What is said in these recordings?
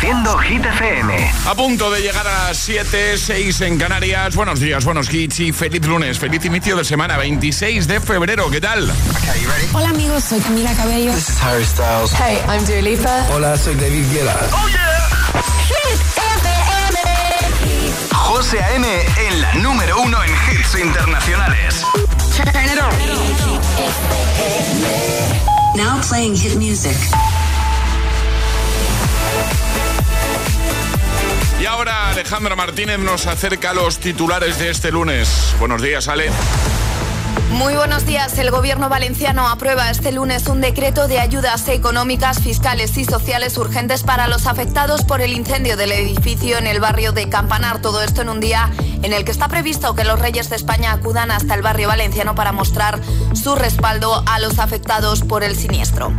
Reproduciendo Hit FM. A punto de llegar a las 7, 6 en Canarias. Buenos días, buenos hits y feliz lunes. Feliz inicio de semana, 26 de febrero. ¿Qué tal? Hola amigos, soy Camila Cabello. This is Harry Styles. Hey, I'm Dua Lipa. Hola, soy David Guetta. ¡Oh, yeah! Hit FM. José A.M. en la número uno en hits internacionales. Now playing hit music. Y ahora Alejandra Martínez nos acerca a los titulares de este lunes. Buenos días, Ale. Muy buenos días. El gobierno valenciano aprueba este lunes un decreto de ayudas económicas, fiscales y sociales urgentes para los afectados por el incendio del edificio en el barrio de Campanar. Todo esto en un día en el que está previsto que los reyes de España acudan hasta el barrio valenciano para mostrar su respaldo a los afectados por el siniestro.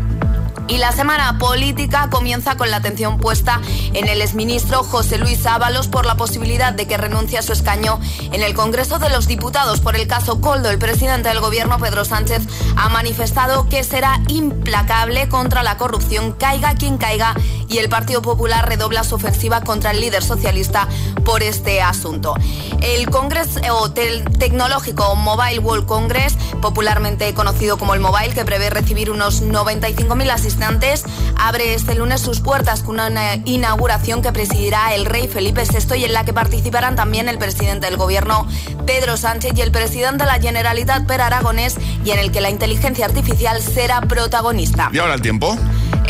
Y la semana política comienza con la atención puesta en el exministro José Luis Ábalos por la posibilidad de que renuncie a su escaño en el Congreso de los Diputados por el caso Coldo. El presidente del gobierno, Pedro Sánchez, ha manifestado que será implacable contra la corrupción, caiga quien caiga, y el Partido Popular redobla su ofensiva contra el líder socialista por este asunto. El Congreso Tecnológico Mobile World Congress, popularmente conocido como el Mobile, que prevé recibir unos 95.000 asistentes abre este lunes sus puertas con una inauguración que presidirá el rey Felipe VI y en la que participarán también el presidente del gobierno Pedro Sánchez y el presidente de la Generalitat Per Aragonés y en el que la inteligencia artificial será protagonista. ¿Y ahora el tiempo?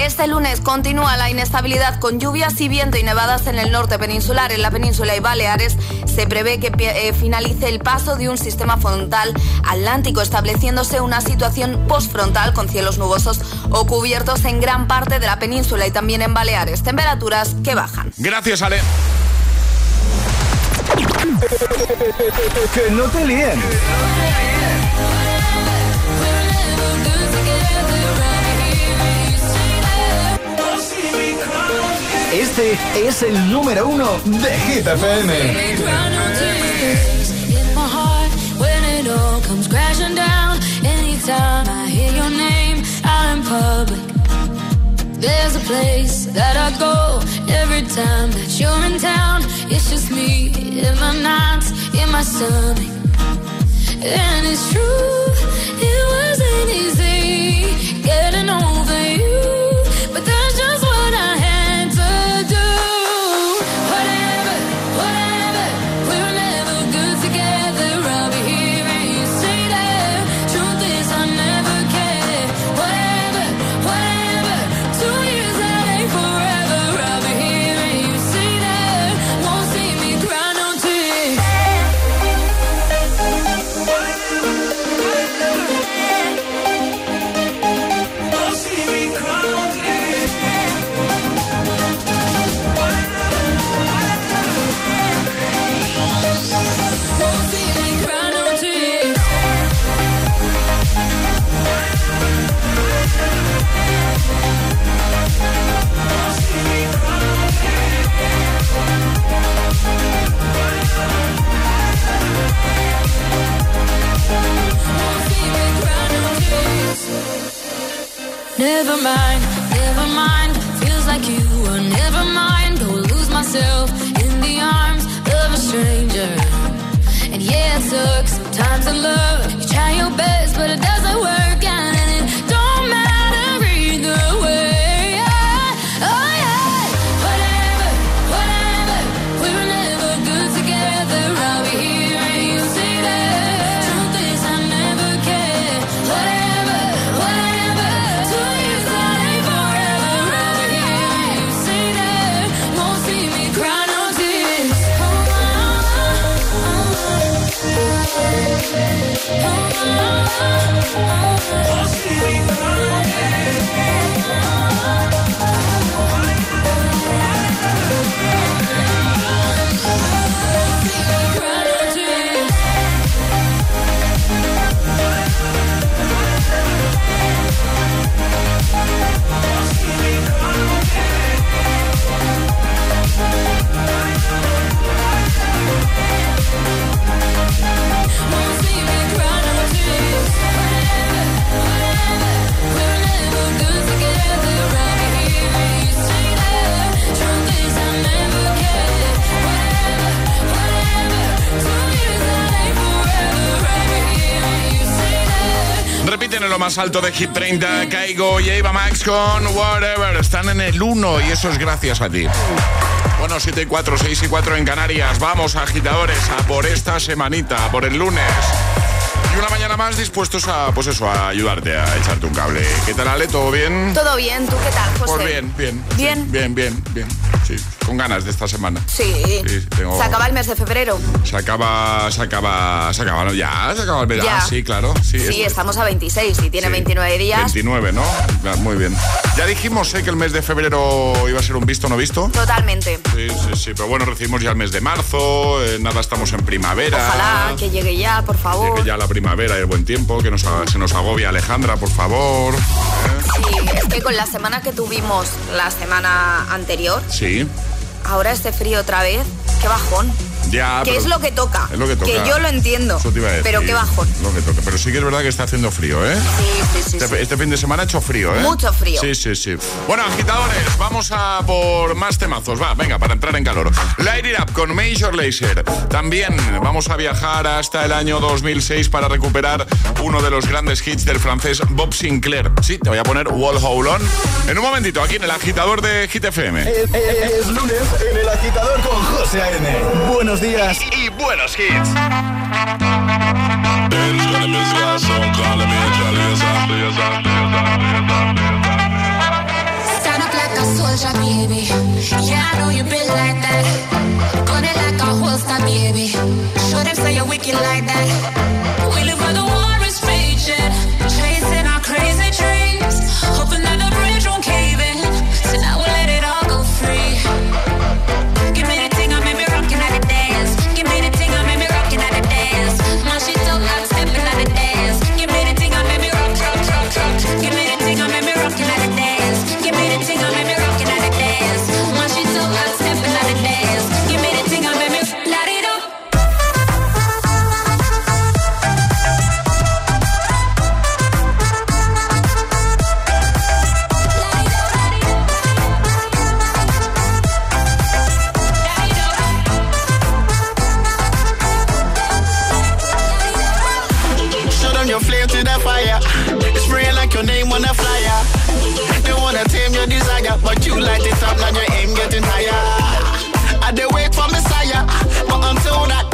Este lunes continúa la inestabilidad con lluvias y viento y nevadas en el norte peninsular. En la península y Baleares se prevé que eh, finalice el paso de un sistema frontal atlántico, estableciéndose una situación postfrontal con cielos nubosos o cubiertos en gran parte de la península y también en Baleares. Temperaturas que bajan. Gracias, Ale. que no te líen. Este es el número uno de Hit FM. There's a place that I go every time that you're in town. It's just me in my nights, in my stomach. And it's true, it wasn't easy Never mind, never mind. Feels like you were never mind. Don't lose myself in the arms of a stranger. And yeah, it sucks. Sometimes I love. Más alto de Hit 30, Caigo y Eva Max con Whatever. Están en el 1 y eso es gracias a ti. Bueno, 7 y 4, 6 y 4 en Canarias. Vamos, agitadores, a por esta semanita, a por el lunes. Y una mañana más dispuestos a, pues eso, a ayudarte a echarte un cable. ¿Qué tal, Ale? ¿Todo bien? Todo bien, ¿tú qué tal, José? Pues bien, bien. ¿Bien? bien, bien, bien. Sí, con ganas de esta semana. Sí. Se acaba el mes de febrero. Se acaba, se acaba, se acaba, ya, se acaba el mes. Ah, sí, claro. Sí, sí estamos a 26 y tiene 29 días. 29, ¿no? Muy bien. Ya dijimos ¿eh? que el mes de febrero iba a ser un visto no visto. Totalmente. Sí, sí, sí. Pero bueno, recibimos ya el mes de marzo, eh, nada, estamos en primavera. Ojalá que llegue ya, por favor. Que llegue ya la primavera y el buen tiempo, que nos, se nos agobia Alejandra, por favor. Es que con la semana que tuvimos la semana anterior. Sí. Ahora este frío otra vez, qué bajón. Ya, que es lo que toca. Es lo que toca. Que yo lo entiendo. Pero qué bajón. Lo que toca. Pero sí que es verdad que está haciendo frío, ¿eh? Sí, sí, sí. Este, este fin de semana ha hecho frío, ¿eh? Mucho frío. Sí, sí, sí. Bueno, agitadores, vamos a por más temazos. Va, venga, para entrar en calor. Light It Up con Major Lazer. También vamos a viajar hasta el año 2006 para recuperar uno de los grandes hits del francés Bob Sinclair. Sí, te voy a poner Wall Hold On. En un momentito, aquí en el agitador de Hit FM. Es, lunes en el agitador con José A.N. Buenos días y, buenos hits. Stand up like a soldier, baby. Yeah, I know you been like that. Gun it like a holster, baby. Show them say you're wicked like that. We live where the war is raging, praying to the fire. It's praying like your name on a flyer. They wanna tame your desire, but you light it up, now your aim getting higher. I they wait for Messiah, but until that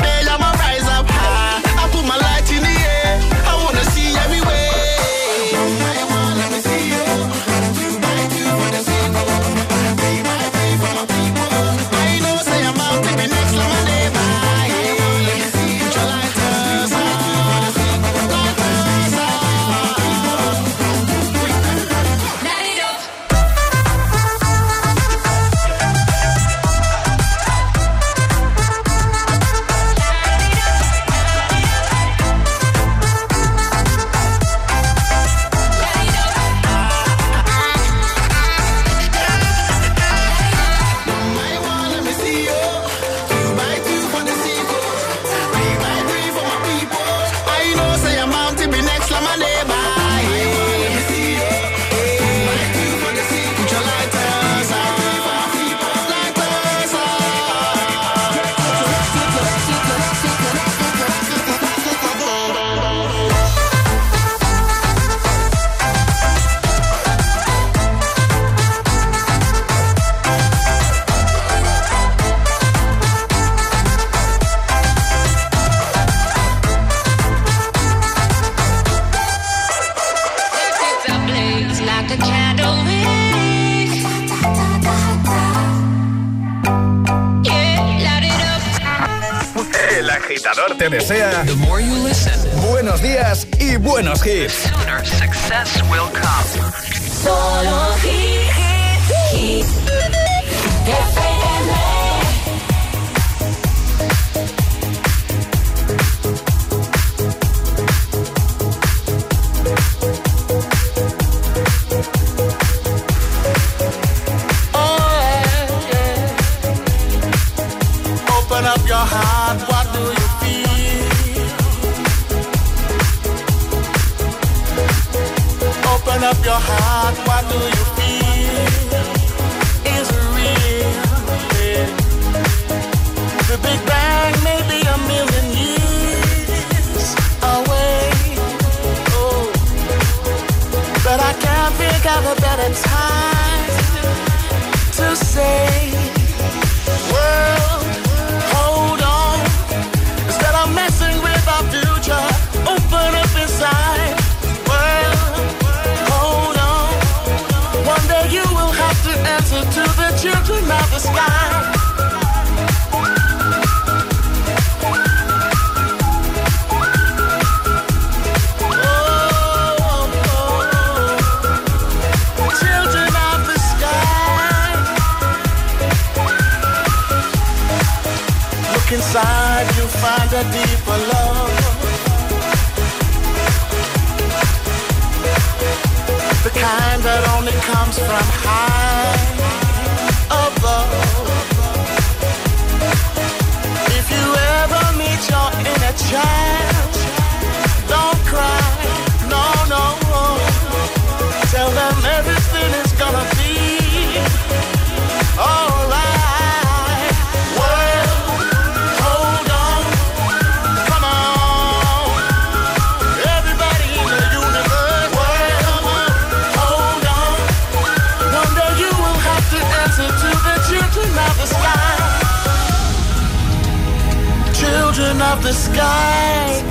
of the sky.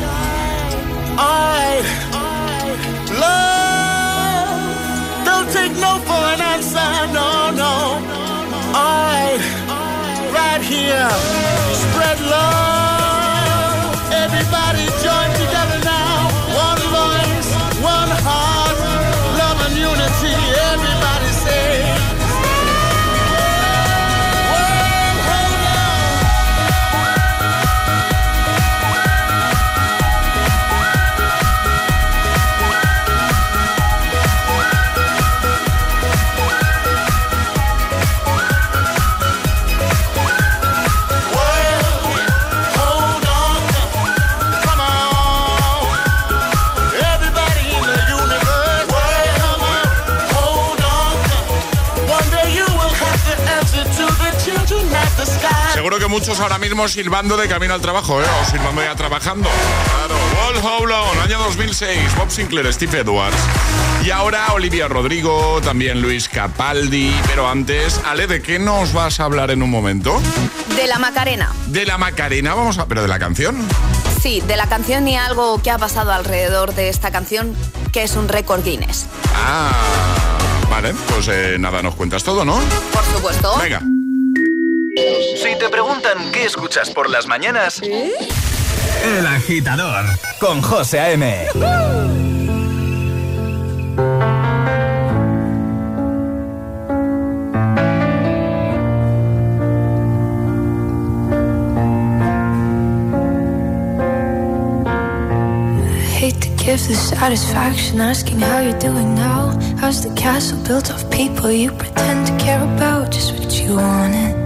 I love. Don't take no for an answer. No, no. I right here spread love. Que muchos ahora mismo silbando de camino al trabajo, ¿eh? O silbando ya trabajando. Claro, Wall año 2006, Bob Sinclair, Steve Edwards. Y ahora Olivia Rodrigo, también Luis Capaldi. Pero antes, Ale, ¿de qué nos vas a hablar en un momento? De la Macarena. De la Macarena, vamos a... ¿Pero de la canción? Sí, de la canción y algo que ha pasado alrededor de esta canción, que es un récord Guinness. Ah, vale, pues eh, nada, nos cuentas todo, ¿no? Por supuesto. Venga. Si te preguntan qué escuchas por las mañanas, El agitador con José A.M. give the satisfaction asking how you're doing now. How's the castle built of people you pretend to care about? Just what you wanted.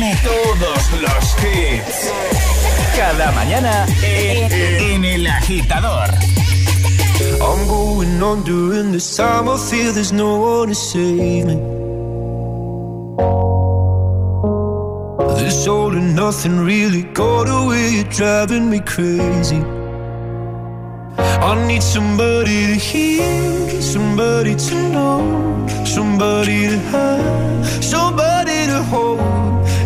todos los hits. Cada mañana en, El Agitador. I'm going on during this time. I feel there's no one to save me. This all and nothing really got away, driving me crazy. I need somebody to hear, somebody to know, somebody to have, somebody.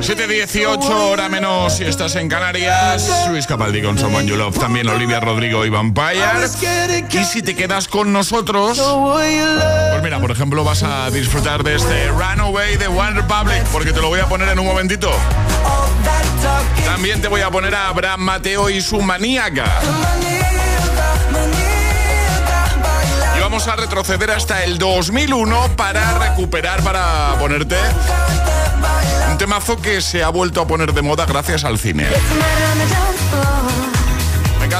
7.18 hora menos si estás en Canarias. Luis Capaldi con Someone You Love. También Olivia Rodrigo y Vampire. Y si te quedas con nosotros, pues mira, por ejemplo, vas a disfrutar de este Runaway de One Republic, porque te lo voy a poner en un momentito. También te voy a poner a Abraham Mateo y su maníaca. Y vamos a retroceder hasta el 2001 para recuperar, para ponerte un temazo que se ha vuelto a poner de moda gracias al cine.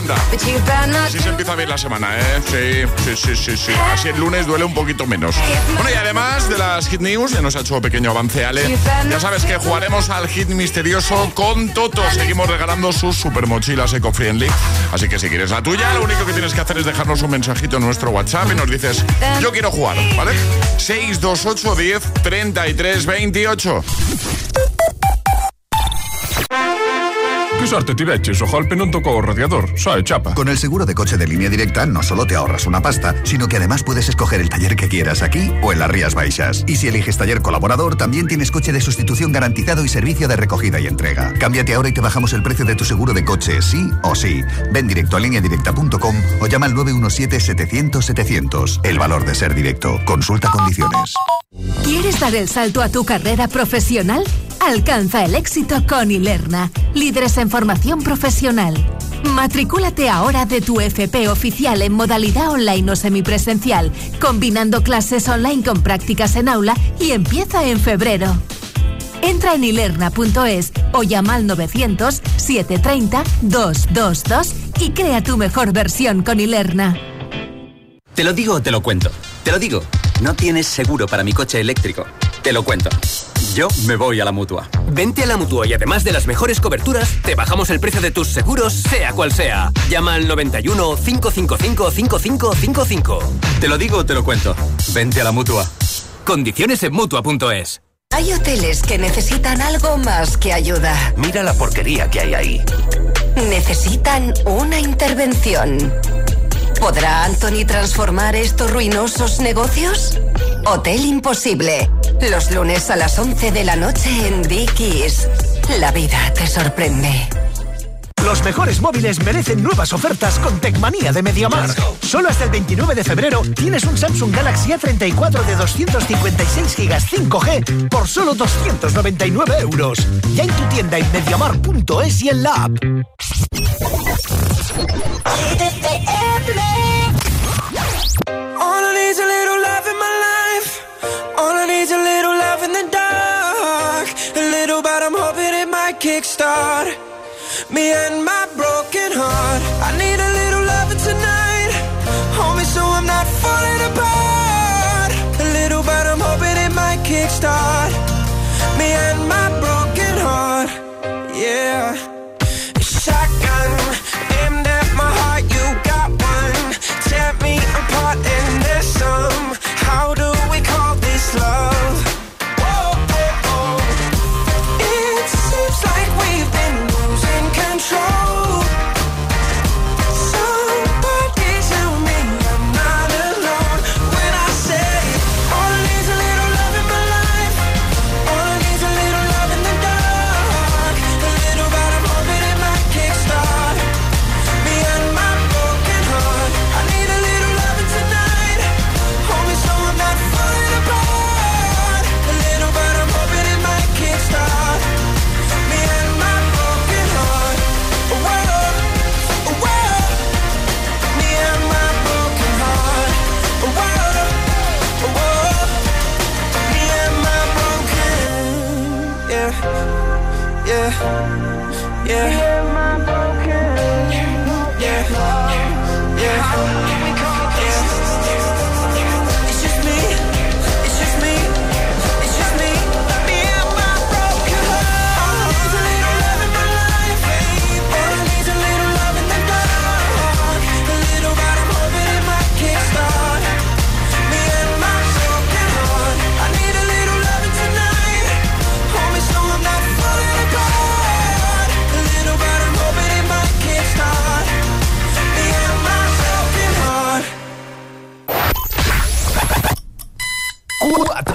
Encanta. Así se empieza bien la semana, ¿eh? Sí, sí, sí, sí, sí. Así el lunes duele un poquito menos. Bueno, y además de las Hit News, ya nos ha hecho pequeño avance, Ale. Ya sabes que jugaremos al Hit Misterioso con Toto. Seguimos regalando sus super mochilas eco-friendly. Así que si quieres la tuya, lo único que tienes que hacer es dejarnos un mensajito en nuestro WhatsApp y nos dices, yo quiero jugar, ¿vale? 628 10 33 28. Pisarte tireches, ojalpe non tocou o radiador, sae chapa. Con el seguro de coche de línea directa no solo te ahorras una pasta, sino que además puedes escoger el taller que quieras aquí o en las Rías Baixas. Y si eliges taller colaborador, también tienes coche de sustitución garantizado y servicio de recogida y entrega. Cámbiate ahora y te bajamos el precio de tu seguro de coche, sí o sí. Ven directo a lineadirecta.com o llama al 917-700-700. El valor de ser directo. Consulta condiciones. ¿Quieres dar el salto a tu carrera profesional? Alcanza el éxito con Ilerna, líderes en formación profesional. Matricúlate ahora de tu FP oficial en modalidad online o semipresencial, combinando clases online con prácticas en aula y empieza en febrero. Entra en ilerna.es o llama al 900-730-222 y crea tu mejor versión con Ilerna. Te lo digo o te lo cuento. Te lo digo. No tienes seguro para mi coche eléctrico. Te lo cuento. Yo me voy a la mutua. Vente a la mutua y además de las mejores coberturas, te bajamos el precio de tus seguros, sea cual sea. Llama al 91 555 5555. Te lo digo o te lo cuento. Vente a la mutua. Condiciones en mutua.es. Hay hoteles que necesitan algo más que ayuda. Mira la porquería que hay ahí. Necesitan una intervención. ¿Podrá Anthony transformar estos ruinosos negocios? Hotel Imposible. Los lunes a las 11 de la noche en Dickies. La vida te sorprende. Los mejores móviles merecen nuevas ofertas con Tecmanía de Mediamar. Solo hasta el 29 de febrero tienes un Samsung Galaxy A34 de 256 GB 5G por solo 299 euros. Ya en tu tienda en mediamar.es y en la app. All kickstart me and my broken heart. I need a yeah,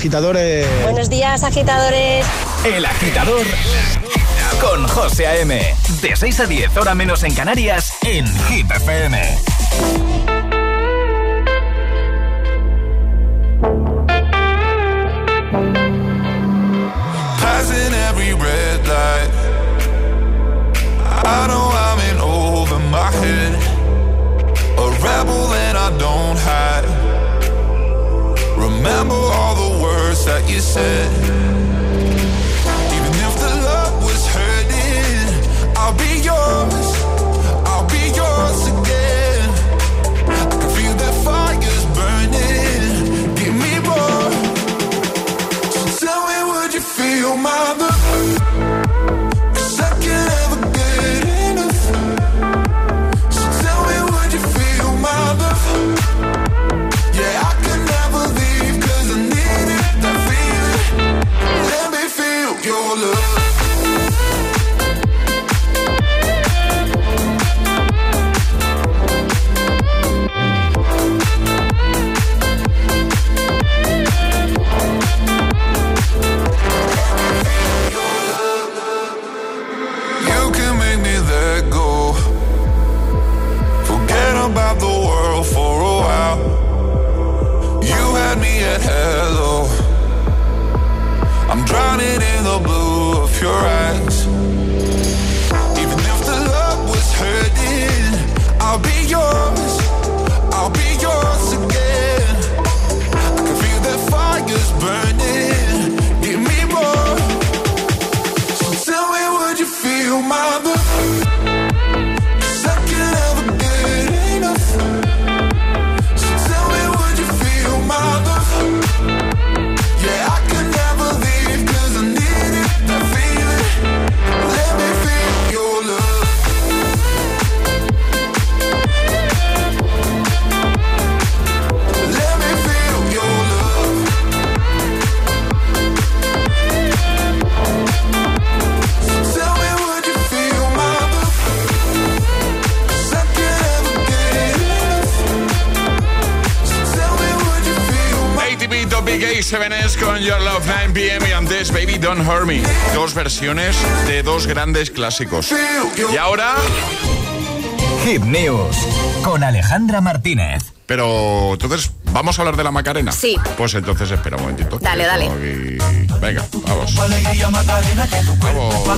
agitadores. Buenos días, agitadores. El agitador con José A.M. De 6 a 10, hora menos en Canarias, en Hit FM. Passing every red light. I know I'm in over my head. A rebel that I don't hide. Remember all the that you said. Your eyes. 7S con Your Love 9pm y antes Baby Don't Hurt Me. Dos versiones de dos grandes clásicos. Y ahora... Hip News con Alejandra Martínez. Pero entonces ¿vamos a hablar de la Macarena? Sí. Pues entonces espera un momentito. Dale, dale. Venga, vamos.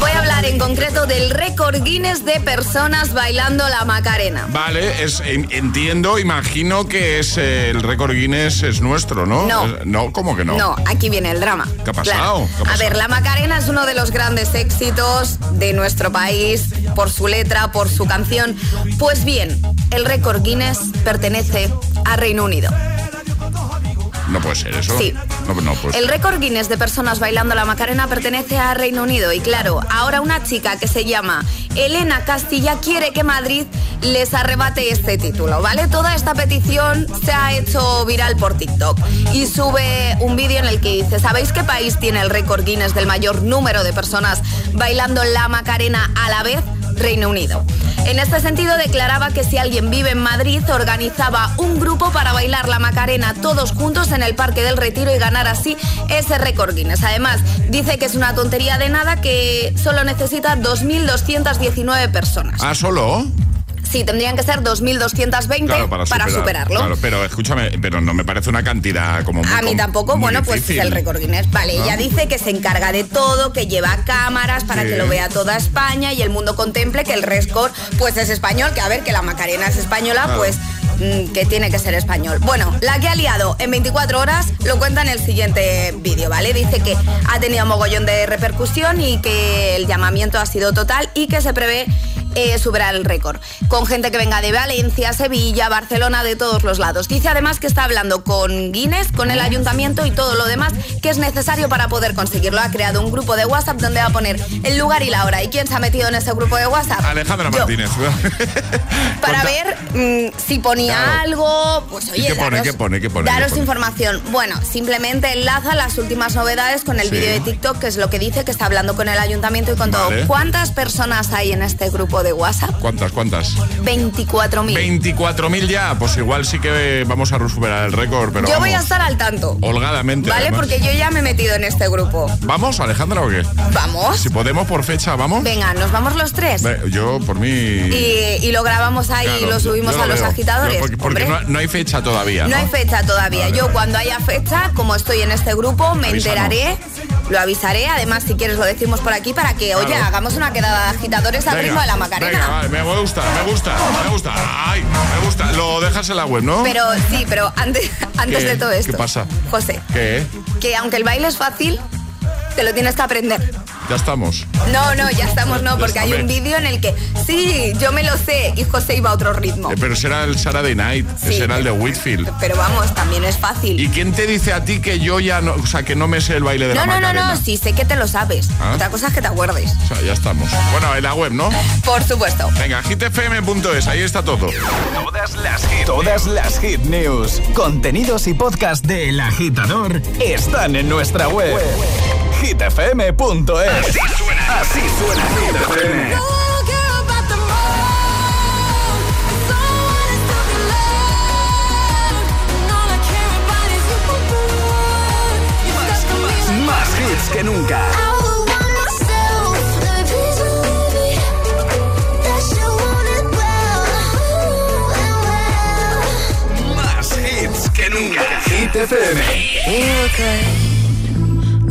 Voy a hablar en concreto del récord Guinness de personas bailando la Macarena. Vale, es, entiendo, imagino que es eh, el récord Guinness es nuestro, ¿no? No. No, ¿cómo que no? No, aquí viene el drama. ¿Qué ha pasado? ¿Qué ha A ver, la Macarena es uno de los grandes éxitos de nuestro país por su letra, por su canción. Pues bien, el récord Guinness pertenece a Reino Unido. No puede ser eso. Sí. No, no. El récord Guinness de personas bailando la Macarena pertenece a Reino Unido y claro, ahora una chica que se llama Elena Castilla quiere que Madrid les arrebate este título, ¿vale? Toda esta petición se ha hecho viral por TikTok y sube un vídeo en el que dice, ¿sabéis qué país tiene el récord Guinness del mayor número de personas bailando la Macarena a la vez? Reino Unido. En este sentido, declaraba que si alguien vive en Madrid, organizaba un grupo para bailar la Macarena todos juntos en el Parque del Retiro y ganar así ese récord Guinness. Además, dice que es una tontería de nada que solo necesita 2.219 personas. Ah, solo. Sí, tendrían que ser 2.220 Claro, para, para, superar, superarlo. Claro, pero escúchame, pero no me parece una cantidad como muy A mí tampoco, muy bueno, pues es el récord Guinness. Vale, ¿No? ella dice que se encarga de todo, que lleva cámaras para Sí. que lo vea toda España y el mundo contemple que el récord pues es español, que a ver, que la Macarena es española, Claro. pues mm, que tiene que ser español. Bueno, la que ha liado en 24 horas lo cuenta en el siguiente vídeo, ¿vale? Dice que ha tenido mogollón de repercusión y que el llamamiento ha sido total y que se prevé eh, superar el récord. Con gente que venga de Valencia, Sevilla, Barcelona, de todos los lados. Dice además que está hablando con Guinness, con el ayuntamiento y todo lo demás que es necesario para poder conseguirlo. Ha creado un grupo de WhatsApp donde va a poner el lugar y la hora. ¿Y quién se ha metido en ese grupo de WhatsApp? Alejandra Yo. Martínez. Para ver mm, si ponía Claro. algo, pues ¿Y oye, qué pone, daros, qué pone, qué pone, daros qué pone? información. Bueno, simplemente enlaza las últimas novedades con el Sí. vídeo de TikTok, que es lo que dice, que está hablando con el ayuntamiento y con Vale. todo. ¿Cuántas personas hay en este grupo grupo de WhatsApp. ¿Cuántas, cuántas? 24.000. 24.000 ya, pues igual sí que vamos a superar el récord, pero Yo voy a estar al tanto. holgadamente. ¿Vale? además. Porque yo ya me he metido en este grupo. ¿Vamos, Alejandra, o qué? ¿Vamos? Si podemos por fecha, ¿vamos? Venga, nos vamos los tres. Ve, Yo, por mí... Y, y lo grabamos ahí Claro, y lo subimos lo a los veo. agitadores. Yo porque no, no hay fecha todavía, ¿no? no hay fecha todavía. Vale, Yo vale. cuando haya fecha, como estoy en este grupo, me Avísanos. enteraré, lo avisaré. Además, si quieres lo decimos por aquí para que, oye, hagamos una quedada de agitadores al ritmo de la Macarena. Venga, vale, me gusta, me gusta, me gusta. Ay, me gusta. Lo dejas en la web, ¿no? Pero sí, pero antes, antes de todo esto. ¿Qué pasa? José, ¿Qué? que aunque el baile es fácil, te lo tienes que aprender. Ya estamos. No, no, ya estamos, no, porque hay un vídeo en el que sí, yo me lo sé y José iba a otro ritmo. Eh, pero será el Saturday Night, Sí. será el de Whitfield. Pero vamos, también es fácil. ¿Y quién te dice a ti que yo ya no, o sea, que no me sé el baile de No, la no, no, Macarena? no, sí sé que te lo sabes. Ah. Otra cosa es que te acuerdes. O sea, ya estamos. Bueno, en la web, ¿no? Por supuesto. Venga, hitfm.es, ahí está todo. Todas las hit, todas las hit news, contenidos y podcast de El Agitador están en nuestra web. hitfm.es. Así suena, así suena Hit FM. Más hits que nunca. Más hits que nunca. Hit FM.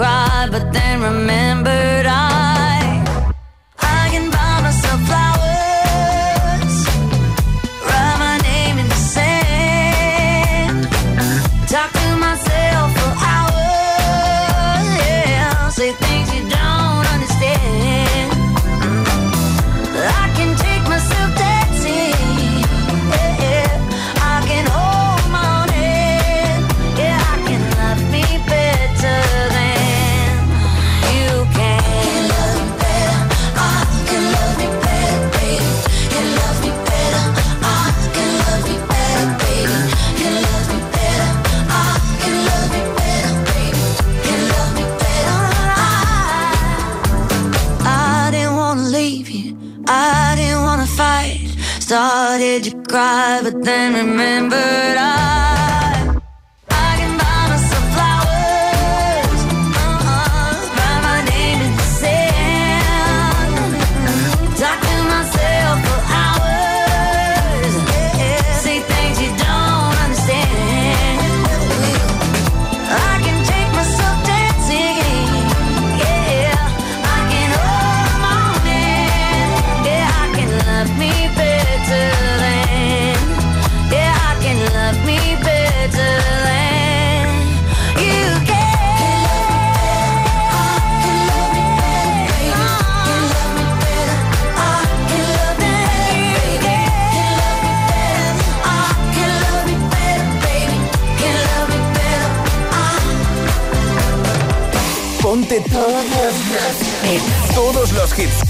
Cry, Then remember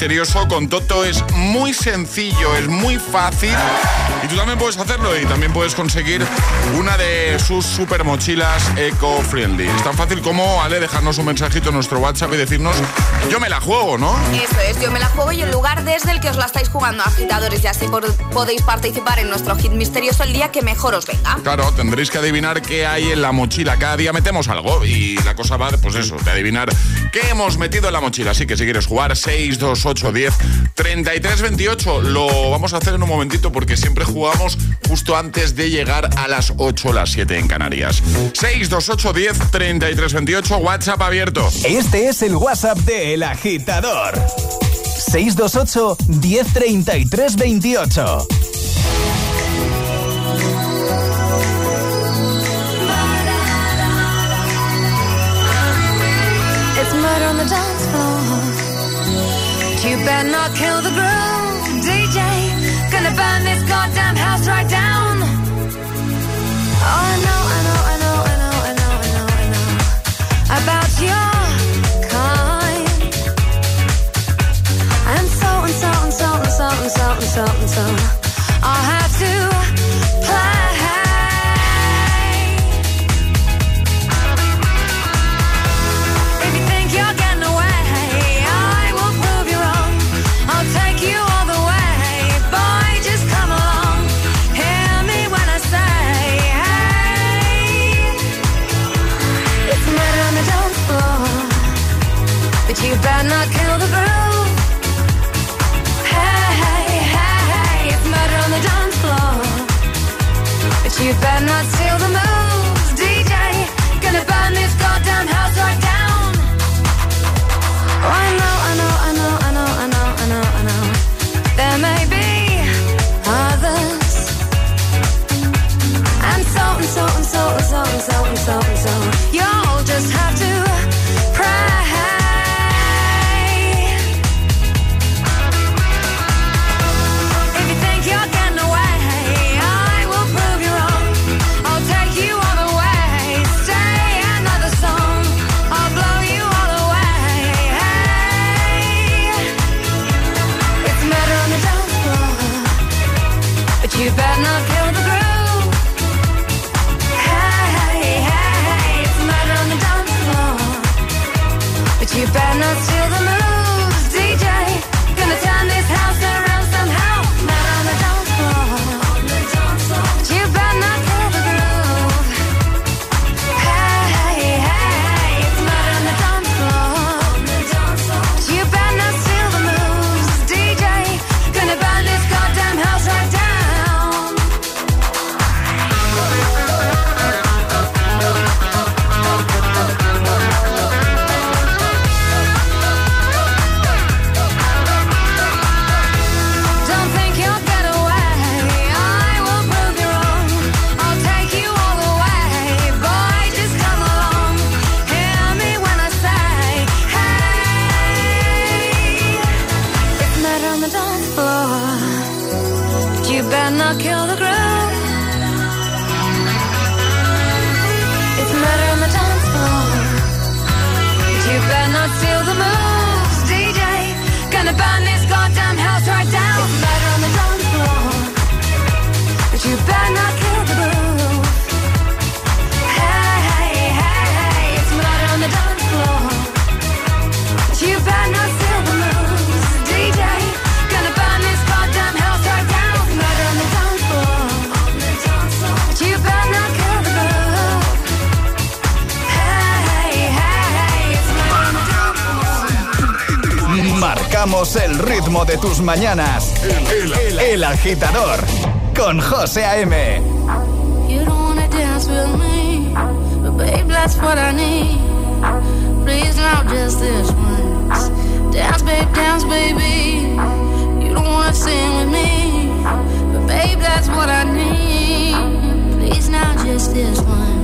misterioso con Toto es muy sencillo, es muy fácil. Y tú también puedes hacerlo y también puedes conseguir una de sus super mochilas eco-friendly. Es tan fácil como, Ale, dejarnos un mensajito en nuestro WhatsApp y decirnos, yo me la juego, ¿no? Eso es, yo me la juego y el lugar desde el que os la estáis jugando, agitadores, ya así podéis participar en nuestro hit misterioso el día que mejor os venga. Claro, tendréis que adivinar qué hay en la mochila. Cada día metemos algo y la cosa va, pues eso, de adivinar qué hemos metido en la mochila. Así que si quieres jugar, 6, 2, 8, 10, 33, 28, lo vamos a hacer en un momentito porque siempre jugamos justo antes de llegar a las 8 las 7 en Canarias. 628 10 33 28, WhatsApp abierto. Este es el WhatsApp de El Agitador. 628 10 33 28. Better not kill the groove, DJ. Gonna burn this goddamn house right down. Oh, I know, I know, I know, I know, I know, I know, I know about your kind. And so and so and so and so and so and so. I'll have tus mañanas. El, agitador con José A.M. You don't wanna dance with me, but babe, that's what I need. Please, now just this once. Dance, babe, dance, baby. You don't wanna sing with me, but babe, that's what I need. Please, now just this once.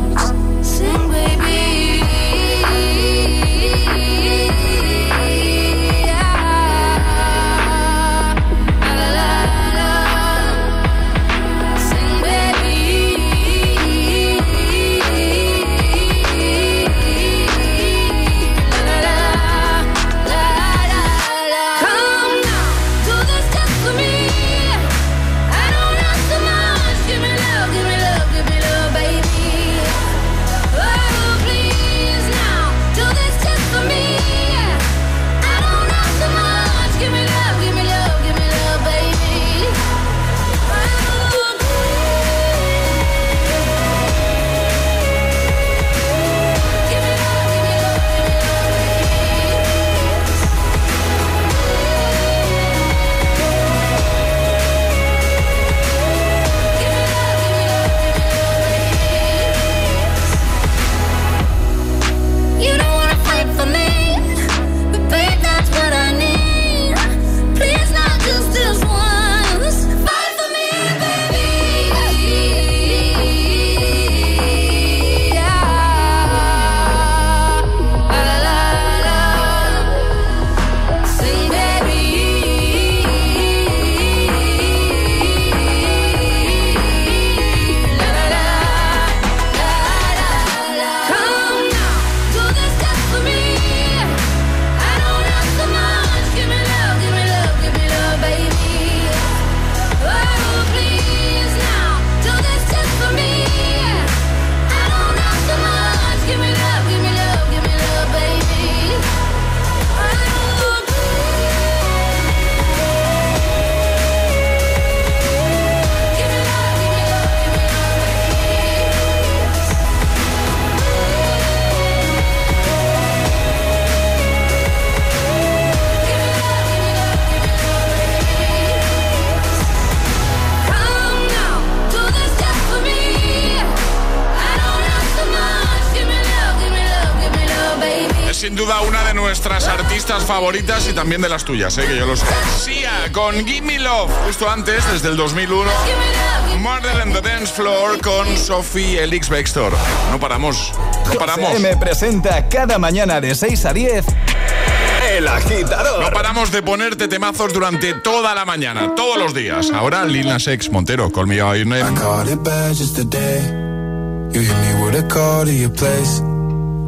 Nuestras artistas favoritas y también de las tuyas, ¿eh? que yo lo sé. Sia con Gimme Love, justo antes, desde el 2001. Murder in the Dance Floor con Sophie Elix Bextor. No paramos, no paramos. me presenta cada mañana de 6 a 10 El agitador. No paramos de ponerte temazos durante toda la mañana, todos los días. Ahora Lil Nas X Montero, Call Me Your Name. Caught it bad just today. You hit me with a call to your place.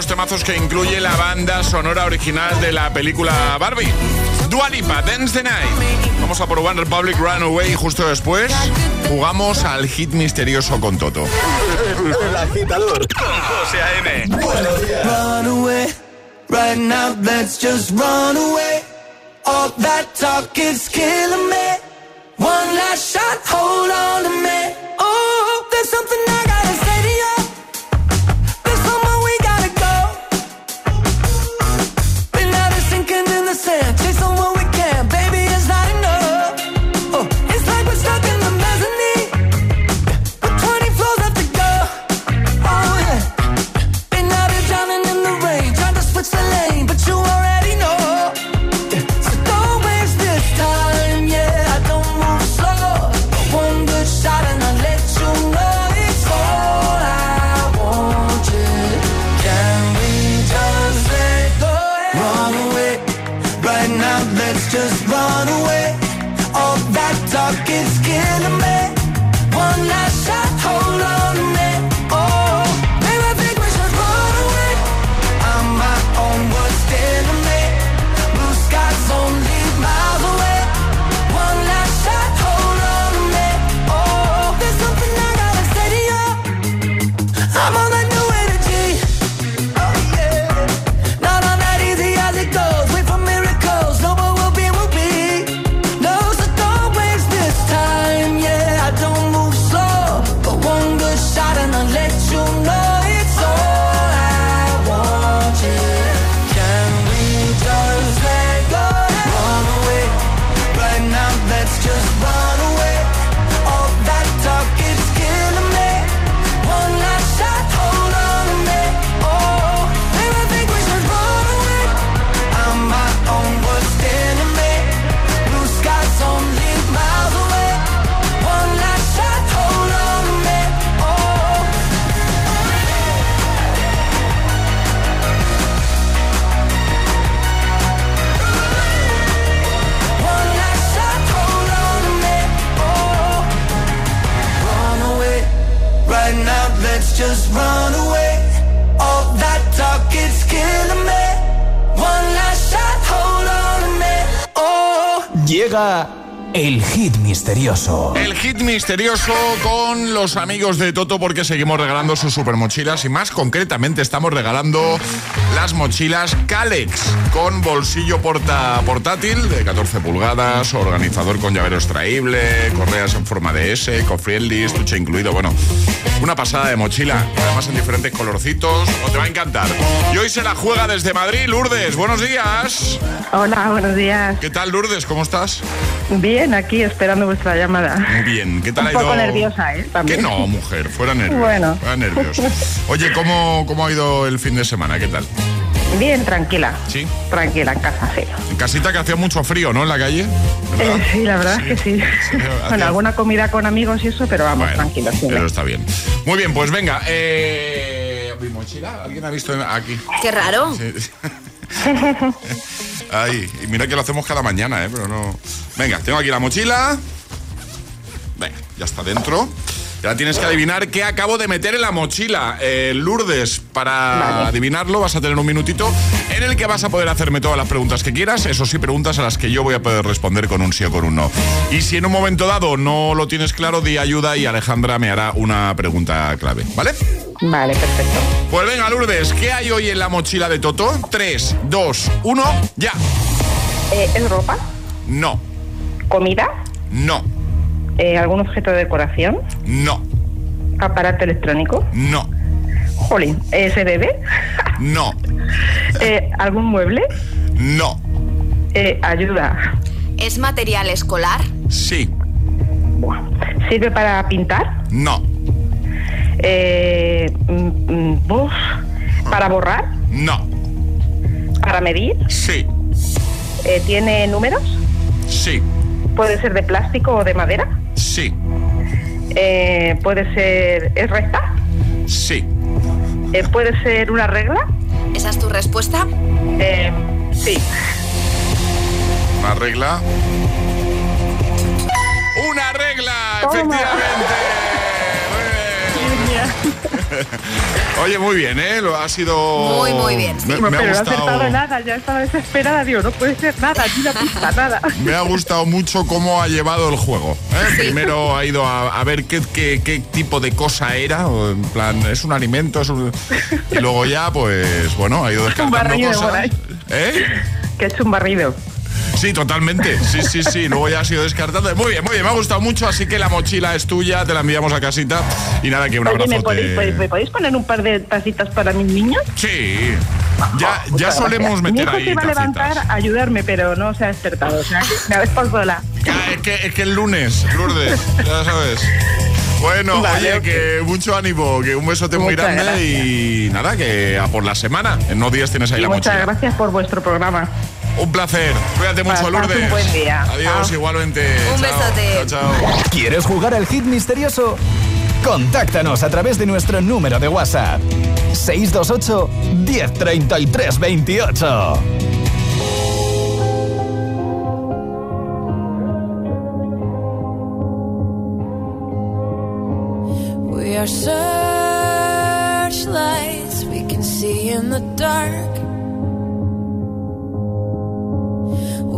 los temazos que incluye la banda sonora original de la película Barbie. Dualipa, Dance the Night. Vamos a por One Republic Runaway y justo después jugamos al hit misterioso con Toto. El agitador José A.M. Right now let's just run away. All that talk is me. One last shot, hold on me. El hit misterioso. El hit misterioso con los amigos de Toto porque seguimos regalando sus super mochilas y más concretamente estamos regalando las mochilas Calex con bolsillo porta portátil de 14 pulgadas, organizador con llavero extraíble, correas en forma de S, cofriendly, estuche incluido. Bueno, una pasada de mochila, además en diferentes colorcitos. O te va a encantar. Y hoy se la juega desde Madrid, Lourdes. Buenos días. Hola, buenos días. ¿Qué tal, Lourdes? ¿Cómo estás? Bien, aquí esperando vuestra llamada. Muy bien. ¿Qué tal Un ha ido? poco nerviosa, ¿eh? También. Que no, mujer, fuera nervios. Bueno. Fuera nervios. Oye, ¿cómo, ¿cómo ha ido el fin de semana? ¿Qué tal? Bien, tranquila. ¿Sí? Tranquila, en casa, sí. En casita que hacía mucho frío, ¿no? En la calle. Eh, sí, la verdad es que sí. Bueno, alguna comida con amigos y eso, pero vamos, Bueno, tranquilos. sí. Pero está bien. Muy bien, pues venga. Eh, ¿Mi mochila? ¿Alguien ha visto aquí? Qué raro. Sí. Ay, y mira que lo hacemos cada mañana, ¿eh? Pero no... Venga, tengo aquí la mochila. Venga, ya está dentro. Y ahora tienes que adivinar qué acabo de meter en la mochila. Eh, Lourdes, para adivinarlo vas a tener un minutito en el que vas a poder hacerme todas las preguntas que quieras. Eso sí, preguntas a las que yo voy a poder responder con un sí o con un no. Y si en un momento dado no lo tienes claro, di ayuda y Alejandra me hará una pregunta clave, ¿vale? Vale, perfecto. Pues venga, Lourdes, ¿qué hay hoy en la mochila de Toto? 3, 2, 1, ya. Eh, ¿Es ropa? No, ¿Comida? no, Eh, ¿Algún objeto de decoración? no, ¿Aparato electrónico? no, Jolín, eh, ¿se bebe? no, Eh, ¿Algún mueble? no, Eh, ¿Ayuda? ¿Es material escolar? sí, ¿Sirve para pintar? no, Eh, mm, mm, uf, ¿Para borrar? no, ¿Para medir? sí, Eh, ¿Tiene números? sí, ¿Puede ser de plástico o de madera? Sí, Eh, ¿Puede ser... ¿Es recta? sí. Eh, ¿Puede ser una regla? ¿Esa es tu respuesta? Eh, sí. Una regla. ¡Una regla! ¡Efectivamente! Muy bien. Oye, muy bien, ¿eh? Lo ha sido... Muy, muy bien. Me, me pero ha no gustado... nada, ya estaba desesperada, digo, no puede ser nada, ni una pista, nada. Me ha gustado mucho cómo ha llevado el juego. ¿eh? Primero ha ido a, a ver qué, qué- qué tipo de cosa era. en plan, ¿es un alimento? ¿Es un- Y luego ya, pues, bueno, ha ido Un descartando cosas. ¿Eh? Que he hecho un barrido. Sí, totalmente. Sí, sí, sí. Luego ya ha sido descartando. Muy bien, muy bien. Me ha gustado mucho. Así que la mochila es tuya. Te la enviamos a casita. Y nada, que un Oye, ¿me abrazo. podéis, ¿me podéis poner un par de tacitas para mis niños? Sí. Ya, ya Muchas solemos gracias. Mi meter hijo ahí se iba a levantar a ayudarme, pero no se ha despertado. O sea, me habéis por sola. Ah, Es que, es que el lunes, Lourdes, ya sabes. Bueno, Vale, oye, que mucho ánimo, que un besote muy Muchas grande gracias. y nada, que a por la semana. En unos días tienes ahí Y la muchas mochila. gracias por vuestro programa. Un placer. Cuídate mucho, Pasad Lourdes. un buen día. Adiós, Chao. igualmente. Un Chao. besote. Chao, chao. ¿Quieres jugar al hit misterioso? Contáctanos a través de nuestro número de WhatsApp. 628 1033 28. We are searchlights we can see in the dark.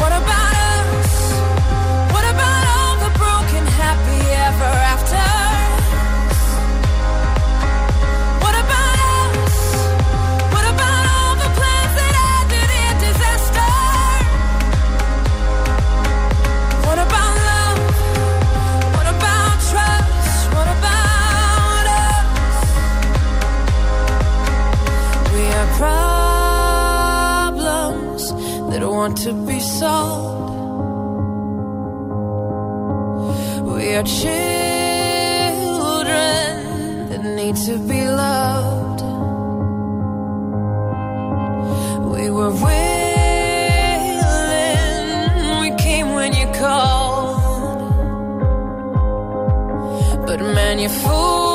What about us? What about all the broken happy ever? want to be sold. We are children that need to be loved. We were willing, we came when you called. But man, you fool.